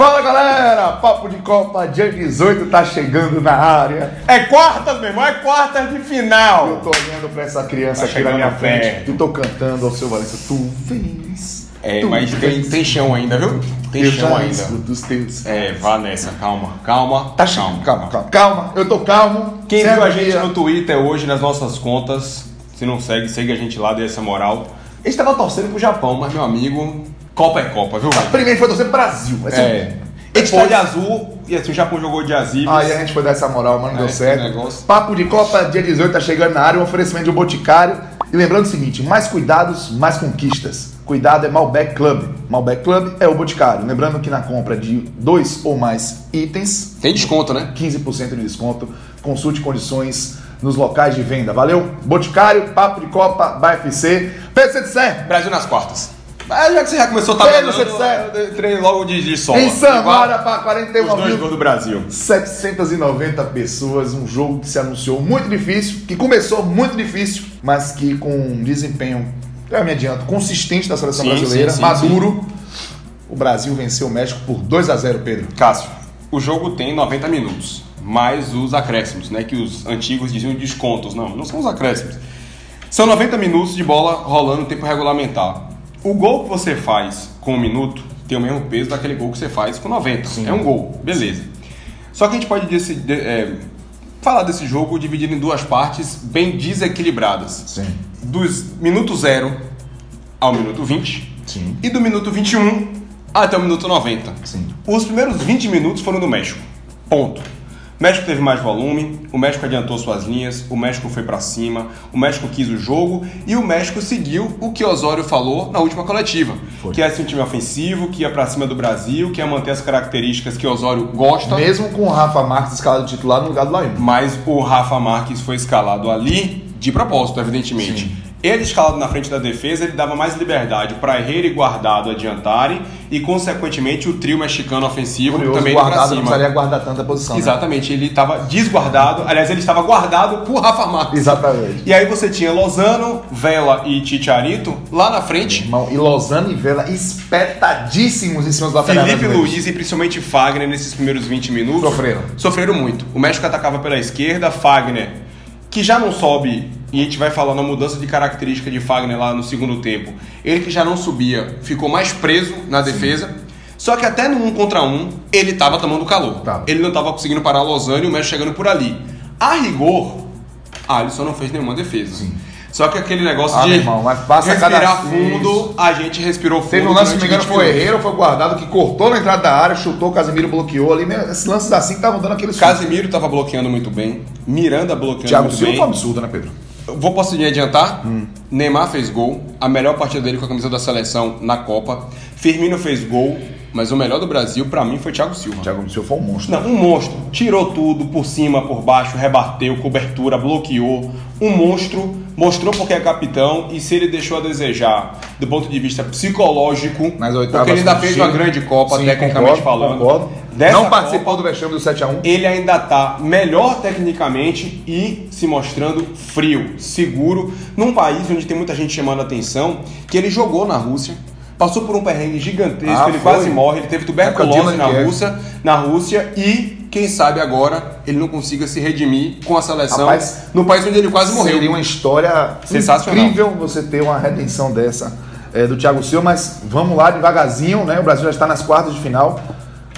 Fala galera, Papo de Copa, dia 18 tá chegando na área. É quartas, meu irmão, é quartas de final. Eu tô olhando pra essa criança Tá aqui na minha frente perto. e tô cantando ao seu Valença. Tu vens. É, tu mas tem, vens. tem chão ainda, viu? Tem Eu chão ainda. escuto os teus. É, vá nessa, calma, calma. Tá calma, calma, calma, calma. Eu tô calmo. Quem viu a gente no Twitter hoje nas nossas contas, se não segue, segue a gente lá, dê essa moral. A gente tava torcendo pro Japão, mas meu amigo, Copa é Copa, viu? velho? Primeiro foi torcer Brasil. Esse É. A gente foi de azul e assim, o Japão jogou de azul. Aí a gente foi dar essa moral, mas não É, deu certo. Papo de Copa, dia 18, tá chegando na área, um oferecimento de um boticário. E lembrando o seguinte, mais cuidados, mais conquistas. Cuidado é Malbec Club. Malbec Club é o boticário. Lembrando que na compra de dois ou mais itens, Tem desconto, né? 15% de desconto. Consulte condições nos locais de venda. Valeu? Boticário, Papo de Copa, BFC. Pedro Cetissé, Brasil nas quartas. Mas já que você já começou a tá sabe. eu entrei logo de, de sola. em Samara, para Os 41 dois mil gols do Brasil. 790 pessoas, um jogo que se anunciou muito difícil, que começou muito difícil, mas que com um desempenho, eu me adianto, consistente da seleção Sim, brasileira, sim, sim, maduro, o Brasil venceu o México por 2 a 0 Pedro. Cássio, o jogo tem 90 minutos, mais os acréscimos, né? Que os antigos diziam descontos. Não, não são os acréscimos. São 90 minutos de bola rolando tempo regulamentar. O gol que você faz com um minuto tem o mesmo peso daquele gol que você faz com 90. Sim. É um gol, beleza. Só que a gente pode é, falar desse jogo dividido em duas partes bem desequilibradas. Sim. Dos minuto zero ao minuto 20 Sim. e do minuto 21 até o minuto 90. Sim. Os primeiros 20 minutos foram do México. Ponto. O México teve mais volume, o México adiantou suas linhas, o México foi pra cima, o México quis o jogo e o México seguiu o que Osório falou na última coletiva, Foi. que é ser um time ofensivo, que ia pra cima do Brasil, que ia manter as características que Osório gosta. Mesmo com o Rafa Marques escalado titular no lugar do Laim. Mas o Rafa Marques foi escalado ali de propósito, evidentemente. Sim. Ele escalado na frente da defesa, ele dava mais liberdade para Herrera e Guardado adiantarem e, consequentemente, o trio mexicano ofensivo Curioso, também guardado não cima. precisaria guardar tanta posição. né? Exatamente, ele estava desguardado. Aliás, ele estava guardado por Rafa Marques. Exatamente. E aí você tinha Lozano, Vela e Titiarito lá na frente. Irmão, e Lozano e Vela espetadíssimos em cima dos laterais Felipe. Luiz e principalmente Fagner nesses primeiros 20 minutos Sofreram. Sofreram muito. O México atacava pela esquerda, Fagner, que já não sobe, e a gente vai falar na mudança de característica de Fagner lá no segundo tempo. Ele que já não subia, ficou mais preso na defesa. Só que até no um contra um, ele estava tomando calor. Tava. Ele não estava conseguindo parar Lozano e o México chegando por ali. A rigor, Alisson não fez nenhuma defesa. Só que aquele negócio Ah, de irmão, mas passa respirar cada- fundo, a gente respirou fundo. Teve um lance, se não me engano, 20 foi o minutos. Herrera ou foi guardado que cortou na entrada da área, chutou, o Casemiro bloqueou ali. Esses lances assim que estavam dando aquele susto. Casemiro estava bloqueando muito bem. Miranda bloqueando Thiago muito Silva bem. foi um absurdo, né, Pedro? Vou posso me adiantar? Hum. Neymar fez gol, a melhor partida dele com a camisa da seleção na Copa. Firmino fez gol, mas o melhor do Brasil pra mim foi Thiago Silva. Thiago Silva foi um monstro. Não, um monstro. Tirou tudo, por cima, por baixo, rebateu, cobertura, bloqueou. Um monstro, mostrou porque é capitão e se ele deixou a desejar do ponto de vista psicológico, Nas oitavas porque ele ainda fez uma grande Copa, Sim, tecnicamente concordo, falando. concordo. Dessa Não participou do vexame do 7x1. ele ainda tá melhor tecnicamente e se mostrando frio, seguro, num país onde tem muita gente chamando a atenção, que ele jogou na Rússia, passou por um perrengue gigantesco, Ah, ele foi. quase morre, ele teve tuberculose na. Rússia, na Rússia e quem sabe agora ele não consiga se redimir com a seleção Rapaz, no país onde ele quase morreu. Seria uma história Sensacional. incrível você ter uma redenção dessa é, do Thiago Silva, mas vamos lá devagarzinho, né? O Brasil já está nas quartas de final.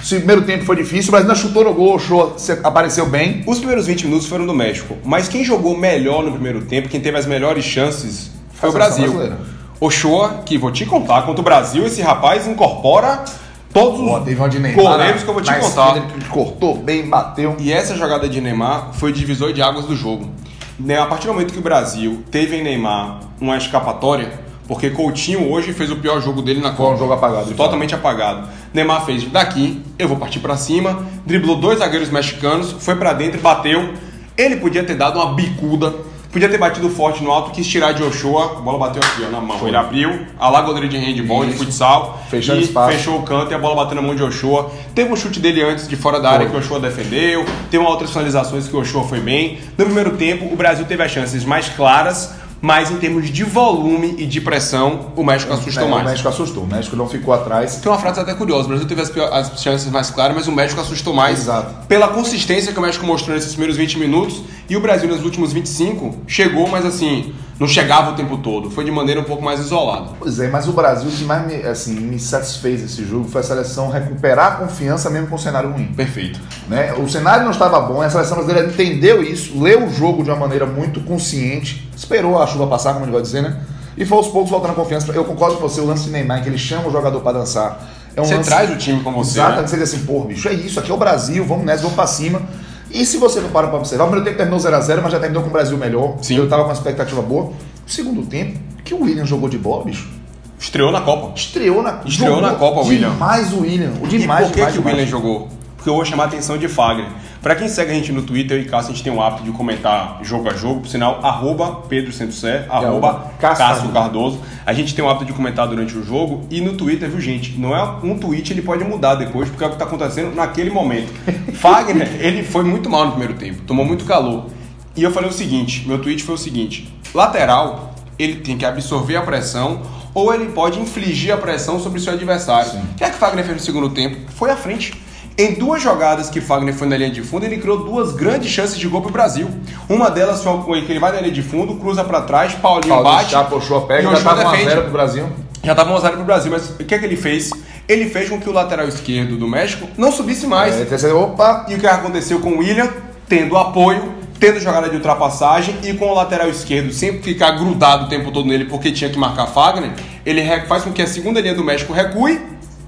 O primeiro tempo foi difícil, o Brasil ainda chutou no gol, o show apareceu bem. Os primeiros 20 minutos foram do México, mas quem jogou melhor no primeiro tempo, quem teve as melhores chances, foi o Brasil. brasileira. Ochoa, que vou te contar, contra o Brasil, esse rapaz incorpora todos Pô, os teve de Neymar goleiros que eu vou te contar. que cortou bem, bateu. E essa jogada de Neymar foi o divisor de águas do jogo. Né, A partir do momento que o Brasil teve em Neymar uma escapatória, porque Coutinho hoje fez o pior jogo dele na Copa. um jogo apagado, de Totalmente apagado. Neymar fez daqui, eu vou partir pra cima, driblou dois zagueiros mexicanos, foi pra dentro e bateu. Ele podia ter dado uma bicuda, podia ter batido forte no alto, quis tirar de Ochoa, a bola bateu aqui ó, na mão. Ele abriu, a lá goleiro de handball, de Isso. futsal, Fechando e espaço. fechou o canto e a bola bateu na mão de Ochoa. Teve um chute dele antes de fora da área que o Ochoa defendeu. Tem uma outras finalizações que o Ochoa foi bem. No primeiro tempo, o Brasil teve as chances mais claras, mas em termos de volume e de pressão, o México assustou É, mais. O México assustou. O México não ficou atrás. Tem uma frase até curiosa, o Brasil teve as, as chances mais claras, mas o México assustou mais Exato. pela consistência que o México mostrou nesses primeiros 20 minutos e o Brasil nos últimos 25 chegou, mas assim, não chegava o tempo todo, foi de maneira um pouco mais isolada. Pois é, mas o Brasil, o que mais me, assim, me satisfez esse jogo foi a seleção recuperar a confiança mesmo com o cenário ruim. Perfeito. né? O cenário não estava bom, a seleção brasileira entendeu isso, leu o jogo de uma maneira muito consciente, esperou a chuva passar, como a gente vai dizer, né? E foi aos poucos voltando a confiança. Eu concordo com você, o lance de Neymar, que ele chama o jogador para dançar. É um Você lance... traz o time com você, Exatamente, né? você diz assim, pô, bicho, é isso, aqui é o Brasil, vamos nessa, vamos pra cima. E se você não para pra observar, o primeiro tempo terminou 0x0, mas já terminou com o Brasil melhor. Sim. Eu tava com uma expectativa boa. O segundo tempo, que o William jogou de bola, bicho. Estreou na Copa. Estreou na Estreou na Copa, o William. Demais o William. O E demais, por que, demais, que o demais. William jogou? Porque eu vou chamar a atenção de Fagner. Pra quem segue a gente no Twitter, eu e Cássio, a gente tem o hábito de comentar jogo a jogo, por sinal, arroba Pedro Centro-Sé, arroba arroba Cássio Cardoso. A gente tem o hábito de comentar durante o jogo e no Twitter, viu gente? Não é um tweet, ele pode mudar depois, porque é o que tá acontecendo naquele momento. Fagner, ele foi muito mal no primeiro tempo, tomou muito calor. E eu falei o seguinte, meu tweet foi o seguinte, lateral, ele tem que absorver a pressão ou ele pode infligir a pressão sobre seu adversário. O que é que Fagner fez no segundo tempo? Foi à frente. Em duas jogadas que Fagner foi na linha de fundo, ele criou duas grandes chances de gol pro Brasil. Uma delas foi que ele vai na linha de fundo, cruza para trás, Paulinho, Paulinho bate. já puxou a e pega, o já Ochoa tava defende. 1x0 pro Brasil. Já tava 1x0 pro Brasil, mas o que é que ele fez? Ele fez com que o lateral esquerdo do México não subisse mais. É, terceiro, opa, E o que aconteceu com o William? Tendo apoio, tendo jogada de ultrapassagem e com o lateral esquerdo sempre ficar grudado o tempo todo nele porque tinha que marcar Fagner, ele faz com que a segunda linha do México recue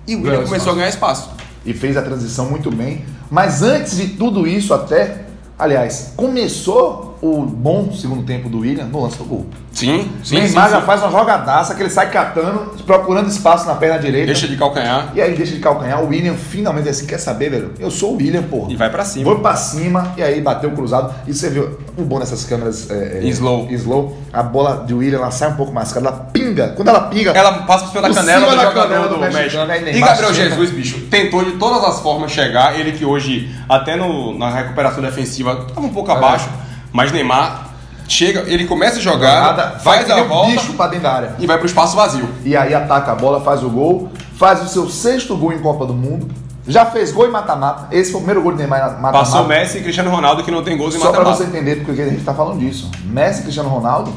e o William começou espaço. a ganhar espaço. E fez a transição muito bem. Mas antes de tudo isso, até, aliás, começou o bom segundo tempo do William no lance do gol. Sim, sim, Neymar já faz uma jogadaça que ele sai catando, procurando espaço na perna direita. Deixa de calcanhar E aí deixa de calcanhar. O William finalmente assim, quer saber, velho? Eu sou o William, porra. e vai pra cima. Vou pra cima e aí bateu o cruzado. E você viu o bom dessas câmeras é, é, Slow. slow. A bola de William ela sai um pouco mais cara. Ela pinga. Quando ela pinga. Ela passa por cima da Por canela cima do da jogador canela do, do mexicano, E Gabriel. Jesus, bicho, tentou de todas as formas chegar. Ele que hoje, até no- na recuperação defensiva, estava um pouco abaixo. Mas Neymar chega, ele começa a jogar, Nada, faz a volta bicho pra dentro da área. e vai pro espaço vazio. E aí ataca a bola, faz o gol, faz o seu sexto gol em Copa do Mundo. Já fez gol em mata-mata. Esse foi o primeiro gol de Neymar mata-mata. Passou Messi e Cristiano Ronaldo que não tem gols em Só pra mata-mata. você entender porque a gente tá falando disso. Messi e Cristiano Ronaldo,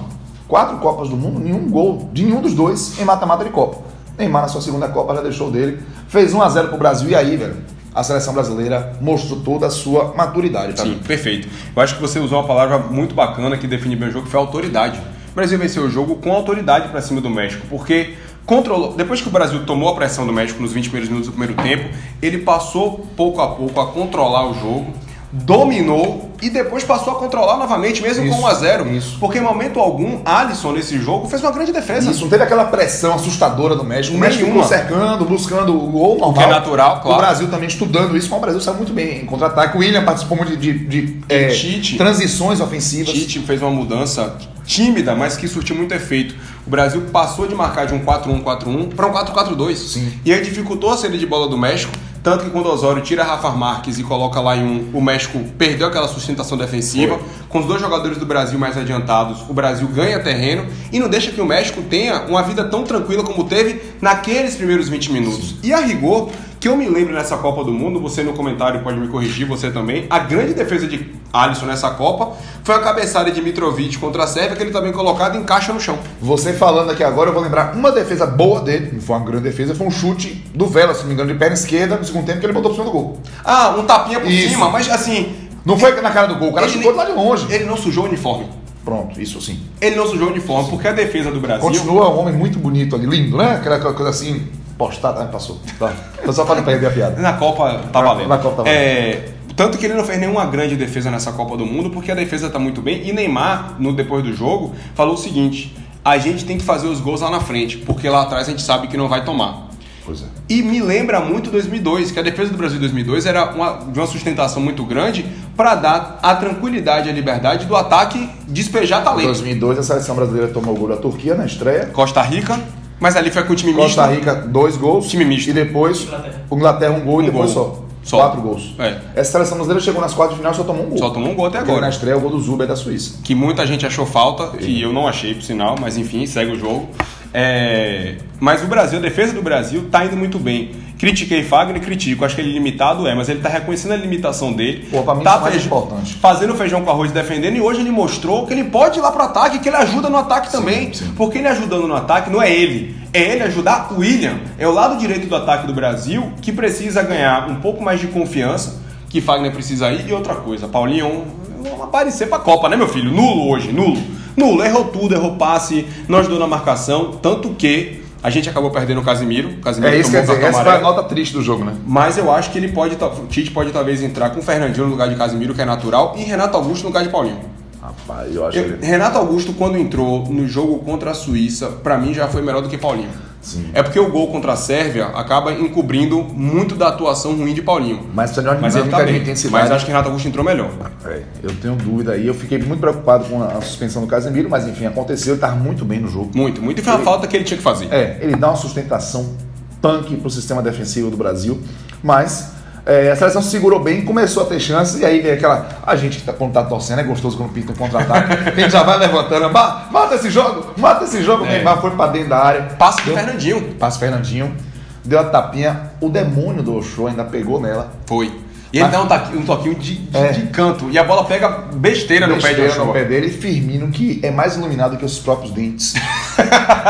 quatro Copas do Mundo, nenhum gol de nenhum dos dois em mata-mata de Copa. Neymar na sua segunda Copa já deixou dele. Fez 1x0 pro Brasil e aí, velho, a seleção brasileira mostrou toda a sua maturidade, tá? Sim, perfeito. Eu acho que você usou uma palavra muito bacana que define bem o jogo, que foi autoridade. O Brasil venceu o jogo com autoridade pra cima do México, porque controlou. Depois que o Brasil tomou a pressão do México nos 20 primeiros minutos do primeiro tempo, ele passou pouco a pouco a controlar o jogo, dominou e depois passou a controlar novamente, mesmo Isso, com 1 a 0 isso. Porque em momento algum, Alisson nesse jogo fez uma grande defesa. Isso, não teve aquela pressão assustadora do México. O México ficou cercando, buscando o gol normal. que é natural, claro. O Brasil também estudando isso, mas o Brasil saiu muito bem em contra-ataque. O William participou muito de, de, de, é, transições ofensivas. Tite fez uma mudança tímida, mas que surtiu muito efeito. O Brasil passou de marcar de um 4-1-4-1 para um 4-4-2. Sim. E aí dificultou a saída de bola do México, tanto que quando o Osório tira Rafa Marques e coloca lá em um, o México perdeu aquela sustentação defensiva. Foi. Com os dois jogadores do Brasil mais adiantados, o Brasil ganha terreno e não deixa que o México tenha uma vida tão tranquila como teve naqueles primeiros 20 minutos. E a rigor, que eu me lembro nessa Copa do Mundo, você no comentário pode me corrigir, você também, a grande defesa de Alisson nessa Copa foi a cabeçada de Mitrovic contra a Sérvia, que ele também colocado encaixa no chão. Você falando aqui agora, eu vou lembrar uma defesa boa dele, não foi uma grande defesa, foi um chute do Vela, se não me engano, de perna esquerda no segundo tempo, que ele botou pro cima do gol. Ah, um tapinha por Isso. cima, mas assim, Não foi na cara do gol, o cara Ele chutou nem- lá de longe. ele não sujou o uniforme. Pronto, isso sim. Ele não sujou o uniforme, porque a defesa do Brasil. Continua um homem muito bonito ali, lindo, né? Aquela coisa assim, postada. Ah, passou. Tá. Foi só pra não perder a piada. Na Copa tá valendo. na Copa tá valendo. É, tanto que ele não fez nenhuma grande defesa nessa Copa do Mundo, porque a defesa tá muito bem. E Neymar, no depois do jogo, falou o seguinte: a gente tem que fazer os gols lá na frente, porque lá atrás a gente sabe que não vai tomar. Pois é. E me lembra muito 2002, que a defesa do Brasil em 2002 era uma, de uma sustentação muito grande para dar a tranquilidade e a liberdade do ataque despejar Em talento. 2002, a seleção brasileira tomou o gol da Turquia na estreia. Costa Rica, mas ali foi com o time misto. Costa Rica, dois gols. Time misto. E depois, Inglaterra. Inglaterra, um gol e Um depois gol. só. Só. Quatro gols. É. Essa seleção brasileira chegou nas quartas de final e só tomou um gol. Só tomou um gol até Agora. Na estreia, o gol do Zuber da Suíça. Que muita gente achou falta, que eu não achei, por sinal, mas enfim, segue o jogo. É, Mas o Brasil, a defesa do Brasil, tá indo muito bem. Critiquei Fagner, critico. Acho que ele limitado é, mas ele tá reconhecendo a limitação dele. Pô, pra mim tá isso é mais importante. Fazendo feijão com arroz e defendendo, e hoje ele mostrou que ele pode ir lá pro ataque, que ele ajuda no ataque também. sim. Porque ele ajudando no ataque não é ele, é ele ajudar o William. É o lado direito do ataque do Brasil que precisa ganhar um pouco mais de confiança, que Fagner precisa ir. E outra coisa, Paulinho, vamos aparecer pra Copa, né, meu filho? Nulo hoje, nulo. Nulo, errou tudo, errou passe, não ajudou na marcação, tanto que a gente acabou perdendo o Casimiro. O Casimiro É isso que quer dizer. Essa foi a nota triste do jogo, né? Mas eu acho que ele pode, o Tite pode talvez entrar com o Fernandinho no lugar de Casimiro, que é natural, e Renato Augusto no lugar de Paulinho. Rapaz, eu acho Eu- que. Renato Augusto, quando entrou no jogo contra a Suíça, pra mim já foi melhor do que Paulinho. Sim. É porque o gol contra a Sérvia acaba encobrindo muito da atuação ruim de Paulinho. Mas uma Mas ele tá bem. intensidade. Mas acho que Renato Augusto entrou melhor. É, eu tenho dúvida aí. Eu fiquei muito preocupado com a suspensão do Casemiro, mas enfim, aconteceu. Ele estava muito bem no jogo. Muito, muito. E foi uma falta que ele tinha que fazer. É, ele dá uma sustentação punk pro sistema defensivo do Brasil, mas é, a seleção se segurou bem, começou a ter chances, e aí vem aquela. A gente que tá, quando tá torcendo, é gostoso quando pinta um contra-ataque. gente já vai levantando, "Ma- mata esse jogo, mata esse jogo. É. Neymar foi pra dentro da área. De Deu- Fernandinho. Passe Fernandinho, deu a tapinha, o demônio do Oshô ainda pegou nela. Foi. E ele dá um, taqui- um toquinho de, de- É. de canto. E a bola pega besteira, no pé de Besteira no pé dele e Firmino, que é mais iluminado que os próprios dentes.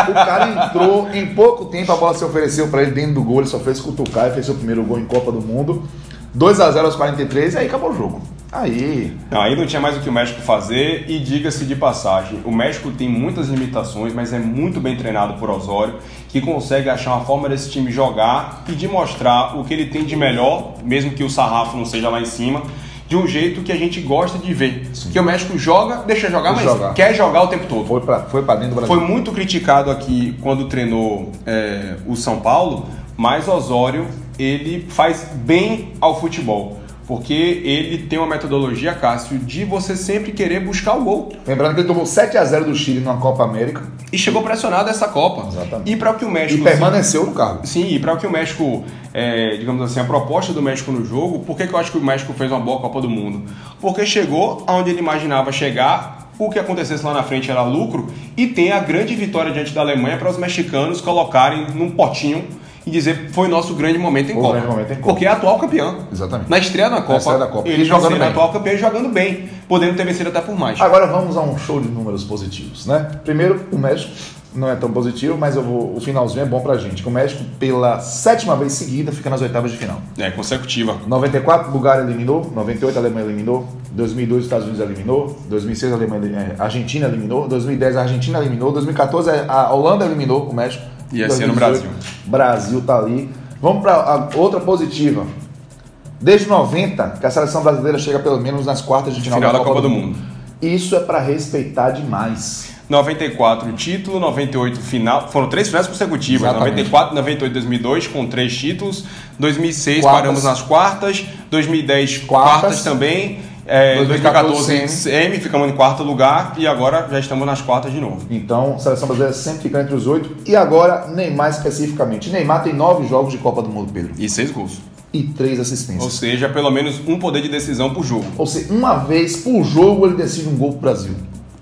o cara entrou, em pouco tempo a bola se ofereceu pra ele dentro do gol, ele só fez cutucar e fez seu primeiro gol em Copa do Mundo. 2 a 0 aos 43 e aí acabou o jogo. Aí, Não, aí não tinha mais o que o México fazer e diga-se de passagem, o México tem muitas limitações, mas é muito bem treinado por Osório, que consegue achar uma forma desse time jogar e de mostrar o que ele tem de melhor, mesmo que o sarrafo não seja lá em cima, de um jeito que a gente gosta de ver. Que o México joga, deixa jogar, mas jogar. quer jogar o tempo todo. foi pra, foi pra dentro do Brasil. Foi muito criticado aqui quando treinou é, o São Paulo, mas Osório ele faz bem ao futebol. Porque ele tem uma metodologia, Cássio, de você sempre querer buscar o gol. Lembrando que ele tomou 7 a 0 do Chile numa Copa América E chegou pressionado essa Copa. Exatamente. E para o que o e México. permaneceu no cargo. Sim, e para o que o México, é, digamos assim, a proposta do México no jogo, por que, que eu acho que o México fez uma boa Copa do Mundo? Porque chegou aonde ele imaginava chegar, o que acontecesse lá na frente era lucro, e tem a grande vitória diante da Alemanha para os mexicanos colocarem num potinho e dizer foi nosso grande momento em Copa. grande momento em Copa. Porque é atual campeão. Exatamente. Na estreia da Copa, estreia da Copa. ele jogando bem. atual campeão e jogando bem, podendo ter vencido até por mais. Agora vamos a um show de números positivos, né? Primeiro, o México não é tão positivo, mas eu vou, o finalzinho é bom pra gente. Que o México, pela sétima vez seguida, fica nas oitavas de final. É, consecutiva. 94, Bulgária eliminou. 98, a Alemanha eliminou. 2002, os Estados Unidos eliminou. 2006, a Alemanha, a Argentina eliminou. 2010, a Argentina eliminou. 2014, a Holanda eliminou o México. E esse ano, 2018, Brasil tá ali. Vamos para outra positiva. Desde 90, que a seleção brasileira chega pelo menos nas quartas de final, Final da Copa do Mundo. Isso é para respeitar demais. 94 título, 98 final, foram três finais consecutivas, Exatamente. 94, 98, 2002 com três títulos, 2006 Quartas. paramos nas quartas, 2010 Quartas. quartas, também, é, 2014 2014 semi, ficamos em quarto lugar e agora já estamos nas quartas de novo. Então, a seleção brasileira sempre fica entre os oito. E agora, Neymar especificamente. Neymar tem nove jogos de Copa do Mundo, Pedro. E seis gols. E três Ou assistências. seja, pelo menos um poder de decisão por jogo. Ou seja, uma vez por jogo ele decide um gol pro Brasil.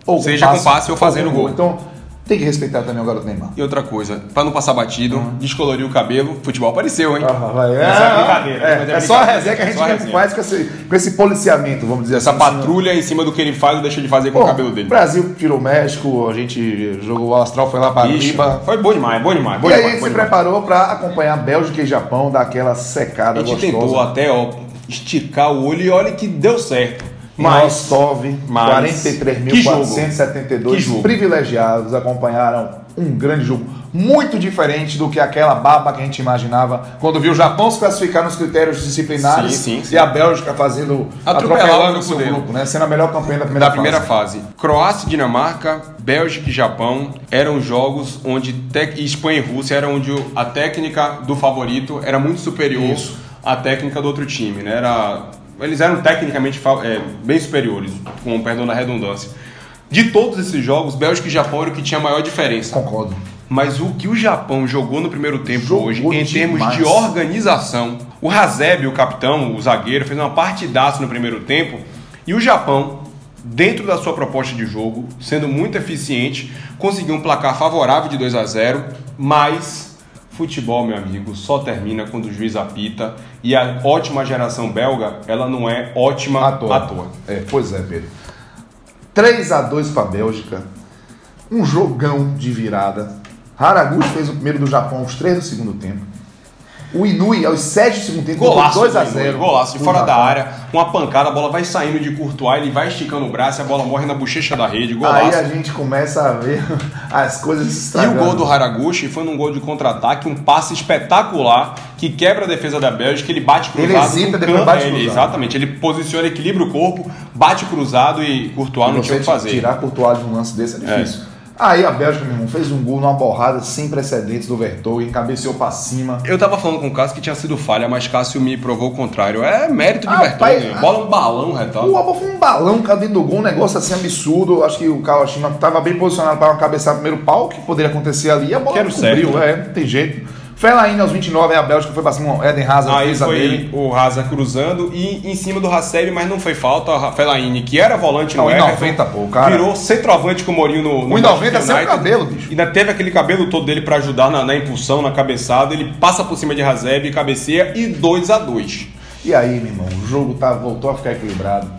Ou Seja com passe ou fazendo gol. Então, tem que respeitar também o garoto Neymar. E outra coisa, pra não passar batido, descolorir o cabelo, futebol apareceu, hein? Ah, vai. É, Essa é brincadeira, é, é é só a resenha que a é gente a faz com esse, com esse policiamento, vamos dizer Essa assim. patrulha em cima do que ele faz ou deixa de fazer com Bom, o cabelo dele. O Brasil tirou o México, a gente jogou o Astral, foi lá para Ixi, Riba. foi bom demais, bom demais. Bom E aí a demais, bom se demais. preparou para acompanhar Bélgica e Japão, dar aquela secada A gente gostosa. tentou até ó, esticar o olho e olha que deu certo. Mas, Rostov, mas- que jogo. 43.472 Que jogo. privilegiados acompanharam um grande jogo. Muito diferente do que aquela baba que a gente imaginava quando viu o Japão se classificar nos critérios disciplinares Sim, sim, sim. e a Bélgica fazendo atropelando o seu dele. grupo, né? sendo a melhor campanha da primeira Da primeira fase. fase. Croácia e Dinamarca, Bélgica e Japão eram jogos onde tec... Espanha e Rússia era onde a técnica do favorito era muito superior Isso. à técnica do outro time, né? Era eles eram tecnicamente é, bem superiores, com perdão da redundância. De todos esses jogos, Bélgica e Japão era o que tinha a maior diferença. Concordo. Mas o que o Japão jogou no primeiro tempo Jogou hoje, em termos demais. de organização, o Hasebe, o capitão, o zagueiro, fez uma partidaça no primeiro tempo. E o Japão, dentro da sua proposta de jogo, sendo muito eficiente, conseguiu um placar favorável de 2 a 0 mas futebol, meu amigo, só termina quando o juiz apita. E a ótima geração belga, ela não é ótima À toa. à toa. É, pois é, Pedro. 3 a 2 para a Bélgica. Um jogão de virada. Haraguchi fez o primeiro do Japão aos 3 do segundo tempo. O Inui aos 7 do segundo tempo Golaço, 2 a do 0. golaço de fora da área, uma pancada, a bola vai saindo de Courtois, ele vai esticando o braço, e a bola morre na bochecha da rede, Aí golaço. a gente começa a ver as coisas se E o estragando. gol do Haraguchi foi num gol de contra-ataque, um passe espetacular que quebra a defesa da Bélgica, ele bate cruzado. Ele hesita, depois bate ele- cruzado. Exatamente, ele posiciona, equilibra o corpo, bate cruzado e Courtois não você tinha o que fazer. tirar Courtois de um lance desse é difícil. Aí a Bélgica, meu irmão, fez um gol numa borrada sem precedentes do Vertonghen, cabeceou pra cima. Eu tava falando com o Cássio que tinha sido falha, mas Cássio me provou o contrário. É mérito de Ah, Vertonghen. pai, Bola um balão, retal. O foi um balão cara, dentro do gol, um negócio assim absurdo. Acho que o Kawashima estava bem posicionado para cabeçar o primeiro pau, que poderia acontecer ali. E a bola Que era o cobriu, certo, né? é, não tem jeito. Fellaini aos 29, aí a Bélgica foi pra cima, o Eden Hazard Aí fez foi dele. o Raza cruzando e em cima do Hasebe, mas não foi falta. O Fellaini, que era volante no Não, em Everton, 90, pô, o cara- virou centroavante com o Mourinho no, no O em 90 Manchester sem o cabelo, bicho. Ainda teve aquele cabelo todo dele pra ajudar na, na impulsão, na cabeçada. Ele passa por cima de Hasebe, cabeceia e 2 a 2 E aí, meu irmão, o jogo tá, voltou a ficar equilibrado.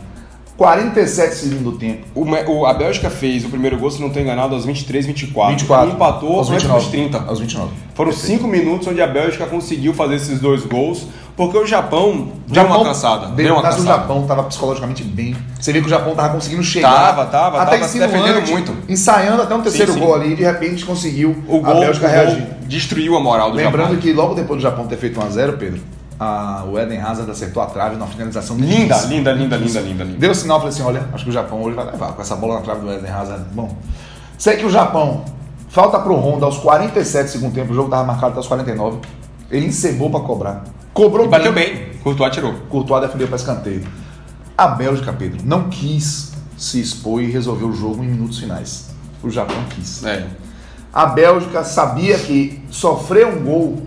47 segundos do tempo. O, o- a Bélgica fez o primeiro gol, se não estou enganado, aos 23, 24. 24. E empatou aos antes 29. dos 30. Aos 29. Foram Perfeito. 5 minutos onde a Bélgica conseguiu fazer esses dois gols, porque o Japão deu uma cansada. Deu, Deu uma mas o cansada. Japão tava psicologicamente bem. Você vê que o Japão tava conseguindo chegar. Tava, tava, até tava se defendendo muito. Ensaiando até um terceiro Sim, sim. gol ali e de repente conseguiu O a gol, Bélgica o reagir. destruiu a moral do Lembrando Japão. que logo depois do Japão ter feito 1x0, Pedro, a, o Eden Hazard acertou a trave na finalização Linda, lindíssima. linda, linda, linda, linda, linda. Deu sinal, falei assim, olha, acho que o Japão hoje vai levar com essa bola na trave do Eden Hazard. Bom, sei que o Japão, falta pro Honda aos 47 do segundo tempo, o jogo tava marcado até os 49, ele encebou pra cobrar. Cobrou E bateu bem. Courtois tirou. Courtois defendeu para escanteio. A Bélgica, Pedro, não quis se expor e resolver o jogo em minutos finais. O Japão quis. É. A Bélgica sabia que sofrer um gol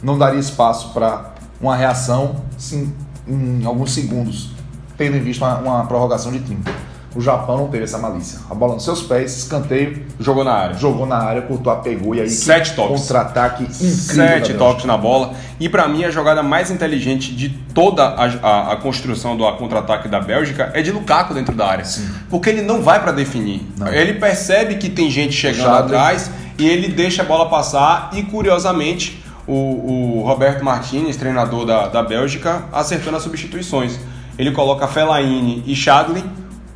não daria espaço para uma reação sim, em alguns segundos, tendo em vista uma, uma prorrogação de 30. O Japão não teve essa malícia. A bola nos seus pés, escanteio, Jogou na área. jogou na área, Courtois pegou e aí Sete toques. contra-ataque incrível. Sete toques na bola. E pra mim, a jogada mais inteligente de toda a, a- a construção do contra-ataque da Bélgica é de Lukaku dentro da área. Porque ele não vai pra definir. Não. Ele percebe que tem gente chegando Chadley. atrás e ele deixa a bola passar. E curiosamente, o, o Roberto Martinez, treinador da, da Bélgica, acertando as substituições. Ele coloca Fellaini e Chadley,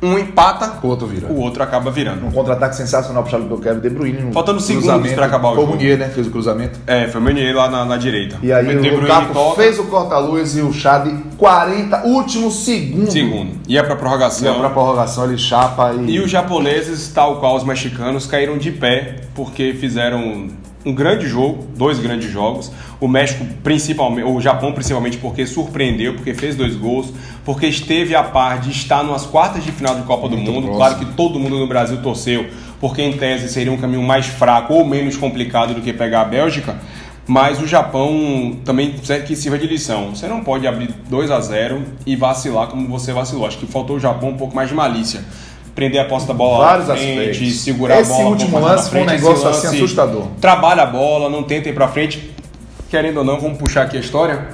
um empata, O outro vira. o outro acaba virando. Um contra-ataque sensacional pro Charles Kevin De Bruyne. no Faltando segundos pra acabar o Foi jogo. Munier, né? Fez o cruzamento. É, foi o Meunier lá na, na direita. E aí De o Lukaku toca. fez o corta-luz e o Chade 40, último segundo. Segundo. Ia pra Ia prorrogação. pra prorrogação, ele chapa e... E os japoneses, tal qual os mexicanos, caíram de pé porque fizeram um grande jogo, dois grandes jogos. O México principalmente, o Japão principalmente porque surpreendeu, porque fez dois gols, porque esteve a par de estar nas quartas de final de Copa do Muito Mundo. próximo. Claro que todo mundo no Brasil torceu, porque em tese seria um caminho mais fraco ou menos complicado do que pegar a Bélgica. Mas o Japão também serve que sirva de lição. Você não pode abrir 2 a 0 e vacilar como você vacilou. Acho que faltou o Japão um pouco mais de malícia. Prender a posse da bola Vários na frente, aspectos. segurar Esse a bola. um último lance foi um negócio esse assim assustador. Trabalha a bola, não tenta ir pra frente. Querendo ou não, vamos puxar aqui a história.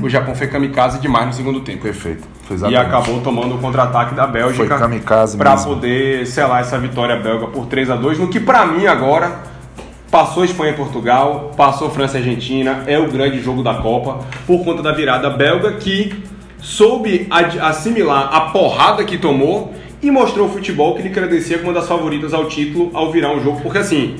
O Japão foi kamikaze demais no segundo tempo. Perfeito. E acabou tomando o contra-ataque da Bélgica Foi kamikaze para poder selar essa vitória belga por 3 a 2 no que pra mim agora passou Espanha e Portugal, passou França e Argentina, é o grande jogo da Copa por conta da virada belga que soube assimilar a porrada que tomou e mostrou o futebol que ele credencia como uma das favoritas ao título ao virar um jogo, porque assim,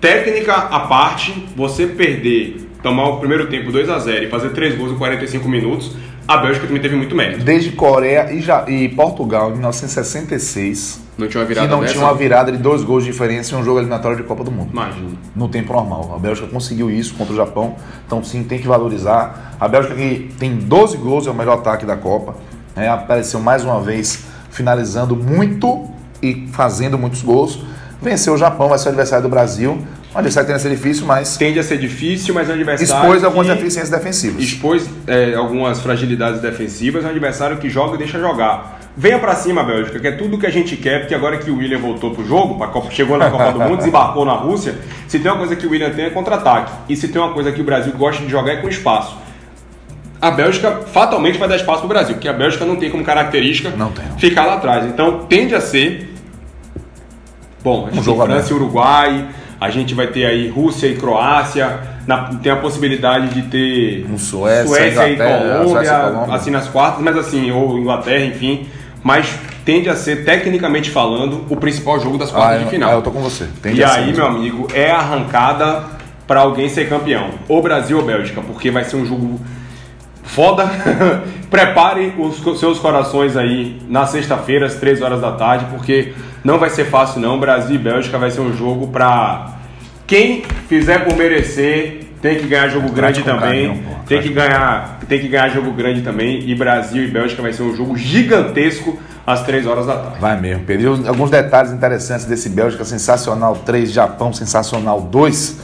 técnica à parte, você perder, tomar o primeiro tempo 2 a 0 e fazer 3 gols em 45 minutos, a Bélgica também teve muito mérito. Desde Coreia e, Ja- e Portugal, em 1966, Não tinha uma que virada não dessa? tinha uma virada de dois gols de diferença em um jogo eliminatório de Copa do Mundo. Imagina. no tempo normal. A Bélgica conseguiu isso contra o Japão, então sim, tem que valorizar. A Bélgica que tem 12 gols, é o melhor ataque da Copa, né? apareceu mais uma vez finalizando muito e fazendo muitos gols. Venceu o Japão, vai ser o adversário do Brasil. O adversário tende a ser difícil, mas Tende a ser difícil, mas é um adversário. expôs algumas deficiências defensivas. Expôs é, algumas fragilidades defensivas, é um adversário que joga e deixa jogar. Venha pra cima, Bélgica, que é tudo que a gente quer, porque agora que o William voltou pro jogo, Copa- chegou na Copa do Mundo, desembarcou na Rússia, se tem uma coisa que o William tem é contra-ataque. E se tem uma coisa que o Brasil gosta de jogar é com espaço. A Bélgica fatalmente vai dar espaço pro Brasil, porque a Bélgica não tem como característica Não tem, não. ficar lá atrás. Então tende a ser. Bom, a gente Um tem França e Uruguai, a gente vai ter aí Rússia e Croácia, na- tem a possibilidade de ter Um Suécia, Suécia e Colômbia, assim nas quartas, mas assim, ou Inglaterra, enfim. Mas tende a ser, tecnicamente falando, o principal jogo das quartas Ah, de eu, final. ah, eu tô com você. Tende E aí, mesmo. meu amigo, é arrancada para alguém ser campeão. Ou Brasil ou Bélgica, porque vai ser um jogo foda. Prepare os seus corações aí na sexta-feira, às 3 horas da tarde, porque não vai ser fácil não. Brasil e Bélgica vai ser um jogo pra quem fizer por merecer, tem que ganhar jogo grande também. caminhão, tem que ganhar, tem que ganhar jogo grande também. E Brasil e Bélgica vai ser um jogo gigantesco às 3 horas da tarde. Vai mesmo. Perdi os- alguns detalhes interessantes desse Bélgica sensacional 3, Japão sensacional 2.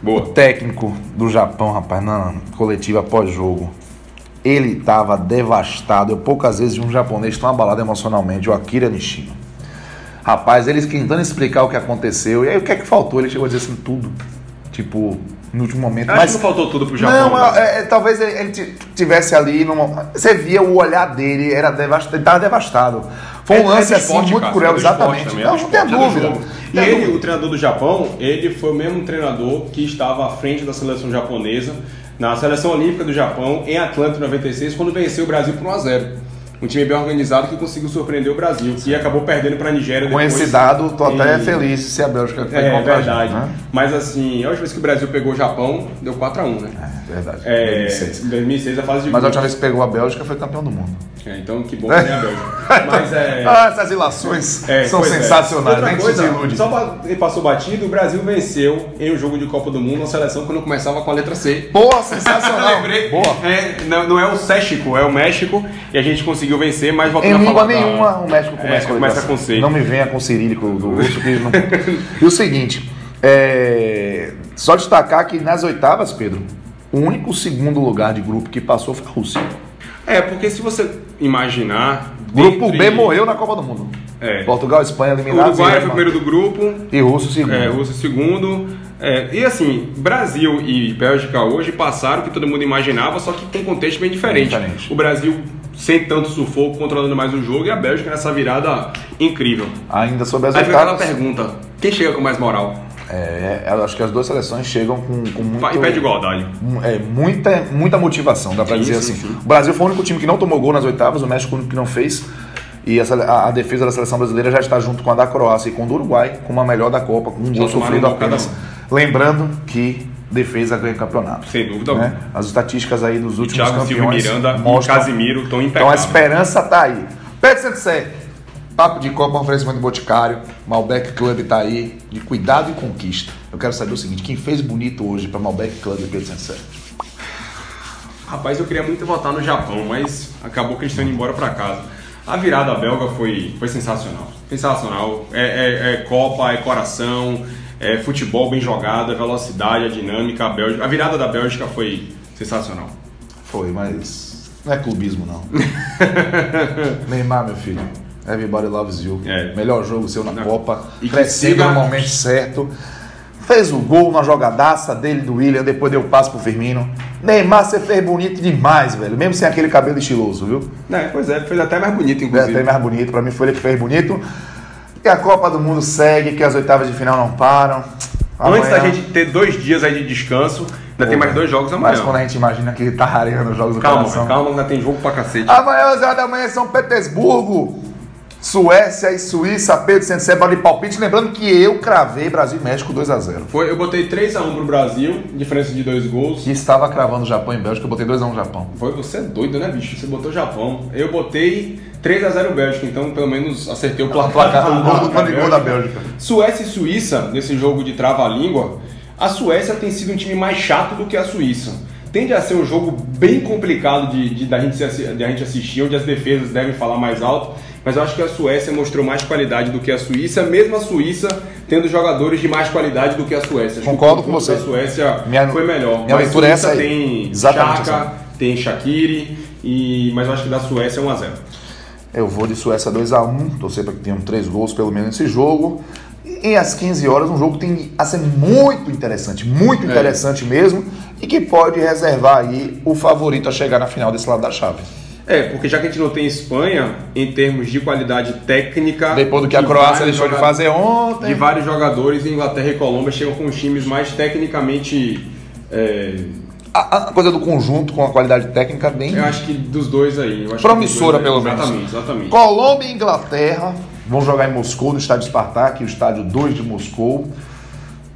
O Boa. técnico do Japão, rapaz, na coletiva pós-jogo, ele estava devastado. Eu poucas vezes vi um japonês tão abalado emocionalmente, o Akira Nishino. Rapaz, eles tentando explicar o que aconteceu. E aí o que é que faltou? Ele chegou a dizer assim tudo. Tipo, no último momento. Acho Mas que não faltou tudo pro Japão. não, né? é, é, talvez ele, ele ti- tivesse ali. Numa, você via o olhar dele, era devastado, ele estava devastado. Foi um É- é lance assim esporte, muito cara, cruel, é exatamente. também, é não, não tem é dúvida. E ele, o treinador do Japão, ele foi o mesmo treinador que estava à frente da seleção japonesa na seleção olímpica do Japão em Atlanta em 96, quando venceu o Brasil por 1 a 0. Um time bem organizado que conseguiu surpreender o Brasil e acabou perdendo para a Nigéria Com esse dado, tô até E- feliz se a Bélgica foi É, a gente, verdade. né? Mas assim, a última vez que o Brasil pegou o Japão, deu 4x1, né? É, verdade. É, 2006. 2006 a fase de Mas a última vez que pegou a Bélgica foi campeão do mundo. É, então que bom que tem a Bélgica. Mas é. Ah, essas ilações É, são é. sensacionais, Outra nem coisa, se ilude. Só passou batido, o Brasil venceu em um jogo de Copa do Mundo, uma seleção que não começava com a letra C. Boa, sensacional. Lembrei. Boa. É, não, não é o Séxico, é o México, e a gente conseguiu vencer, mas voltando Em a língua falar da- nenhuma, o México começa, É, com, começa com C. Não me venha com cirílico do russo. Que não... e o seguinte, só destacar que nas oitavas, Pedro, o único segundo lugar de grupo que passou foi a Rússia. É, porque se você imaginar. Grupo B morreu na Copa do Mundo. É. Portugal, Espanha O eliminados. Uruguai foi o primeiro do grupo, E Rússia segundo. É, Rússia segundo. É, e assim, Brasil e Bélgica hoje passaram o que todo mundo imaginava, só que com um contexto bem diferente. Bem diferente. O Brasil sem tanto sufoco, controlando mais o jogo, e a Bélgica nessa virada incrível. Ainda sobre as Aí fica aquela pergunta: quem chega com mais moral? É, acho que as duas seleções chegam com, com muito. Em pé de igualdade. É, muita, muita motivação, dá pra Sim, dizer sim, assim. sim. O Brasil foi o único time que não tomou gol nas oitavas, o México o único que não fez. E essa- a, a defesa da seleção brasileira já está junto com a da Croácia e com a do Uruguai, com a melhor da Copa, com um gol sofrido apenas. Lembrando que defesa ganha campeonato. Sem dúvida né? As estatísticas aí dos E últimos Thiago Silva e campeões Miranda mostram e Casimiro estão então a impecáveis. esperança tá aí. Pedro 107, Papo de Copa, oferecimento do Boticário, Malbec Club tá aí, de cuidado e conquista. Eu quero saber o seguinte, quem fez bonito hoje para Malbec Club e Pedro 107? Rapaz, eu queria muito votar no Japão, mas acabou que eles estão indo embora pra casa. A virada belga foi, foi sensacional. Sensacional. É, é- é Copa, é coração, é futebol bem jogado, é velocidade, é dinâmica. A, Bélgica, a virada da Bélgica foi sensacional. Foi, mas não é clubismo não. Neymar, meu filho. Everybody loves you. É. Melhor jogo seu na Não. Copa. E Crescendo siga- no momento certo. Fez o gol na jogadaça dele do William, depois deu o passo pro Firmino. Neymar, você fez bonito demais, velho. Mesmo sem aquele cabelo estiloso, viu? É, pois é, fez até mais bonito, É inclusive. até mais bonito. Pra mim foi ele que fez bonito. E a Copa do Mundo segue, que as oitavas de final não param. Antes da Amanhã- gente ter dois dias aí de descanso, ainda tem Pô, mais dois jogos amanhã. Mas quando a gente imagina que ele tá rareando os jogos do Calma, coração. calma, ainda tem jogo pra cacete. Amanhã, 11 horas da manhã, São Petersburgo. Suécia e Suíça, Pedro Sensei, bola de palpite. Lembrando que eu cravei Brasil e México 2x0. Foi, eu botei 3x1 pro Brasil, diferença de dois gols. E estava cravando Japão e Bélgica, eu botei 2x1 Japão. Foi, você é doido, né, bicho? Você botou Japão. Eu botei 3x0 Bélgica, então pelo menos acertei o placar. Placar, o gol do gol da Bélgica. Suécia e Suíça, nesse jogo de trava-língua, a Suécia tem sido um time mais chato do que a Suíça. Tende a ser um jogo bem complicado de, de- da, gente, de a gente assistir, onde as defesas devem falar mais alto, mas eu acho que a Suécia mostrou mais qualidade do que a Suíça, mesmo a Suíça tendo jogadores de mais qualidade do que a Suécia. Acho Concordo com você. A Suécia Minha- foi melhor. minha leitura é Suíça essa aí. Tem Exatamente Chaka, tem Shaqiri, e... mas eu acho que da Suécia é 1x0. Eu vou de Suécia 2x1, torcer para que tenham três gols pelo menos nesse jogo. E às 15 horas, um jogo que tem a ser muito interessante, muito É. interessante mesmo, e que pode reservar aí o favorito a chegar na final desse lado da chave. É, porque já que a gente não tem Espanha, em termos de qualidade técnica. Depois do que a de Croácia vários deixou de fazer ontem. De vários jogadores, Inglaterra e Colômbia chegam com os times mais tecnicamente. é, A, a coisa do conjunto com a qualidade técnica bem eu acho que dos dois aí. promissora, dois pelo aí, menos. Exatamente, exatamente. Colômbia e Inglaterra vão jogar em Moscou, no estádio Spartak, o estádio 2 de Moscou.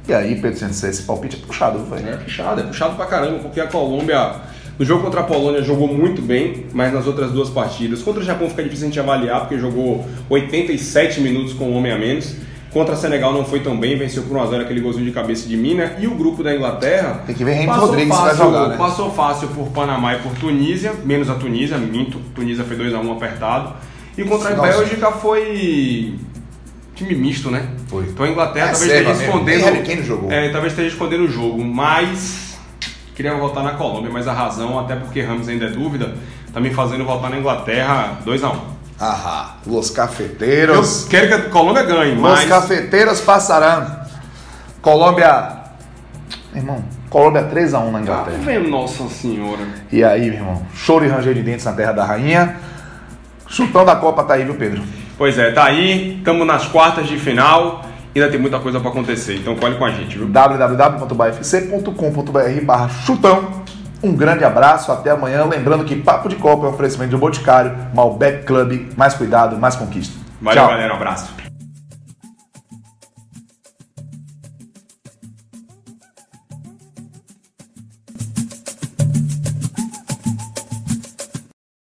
E aí, Pedro Sensei, esse palpite é puxado, velho. É puxado, é puxado pra caramba, porque a Colômbia, no jogo contra a Polônia, jogou muito bem, mas nas outras duas partidas. Contra o Japão fica difícil a gente avaliar, porque jogou 87 minutos com um homem a menos. Contra a Senegal não foi tão bem, venceu por 1x0 aquele golzinho de cabeça de mina. E o grupo da Inglaterra. Tem que ver passou Rodrigues vai fácil- jogar, né? Passou fácil por Panamá e por Tunísia, menos a Tunísia, minto. Tunísia foi 2x1 apertado. E contra a Nossa. Bélgica foi. time misto, né? Foi. Então a Inglaterra É, talvez esteja escondendo. Kane jogou. É, talvez esteja escondendo o jogo, mas queria voltar na Colômbia, mas a razão, até porque Ramos ainda é dúvida, tá me fazendo voltar na Inglaterra 2x1. Ahá, los Eu cafeteiros. quero que a Colômbia ganhe, mas. cafeteiros passarão. Colômbia. Irmão, Colômbia 3x1 na Inglaterra. Ave Nossa Senhora. E aí, meu irmão, choro e ranger de dentes na terra da rainha. Chutão da Copa tá aí, viu, Pedro? Pois é, tá aí, estamos nas quartas de final, ainda tem muita coisa pra acontecer, então colhe com a gente, viu? www.bafc.com.br barra chutão. Um grande abraço, até amanhã. Lembrando que Papo de Copa é um oferecimento de um Boticário, Malbec Club, mais cuidado, mais conquista. Valeu, Tchau. galera, um abraço.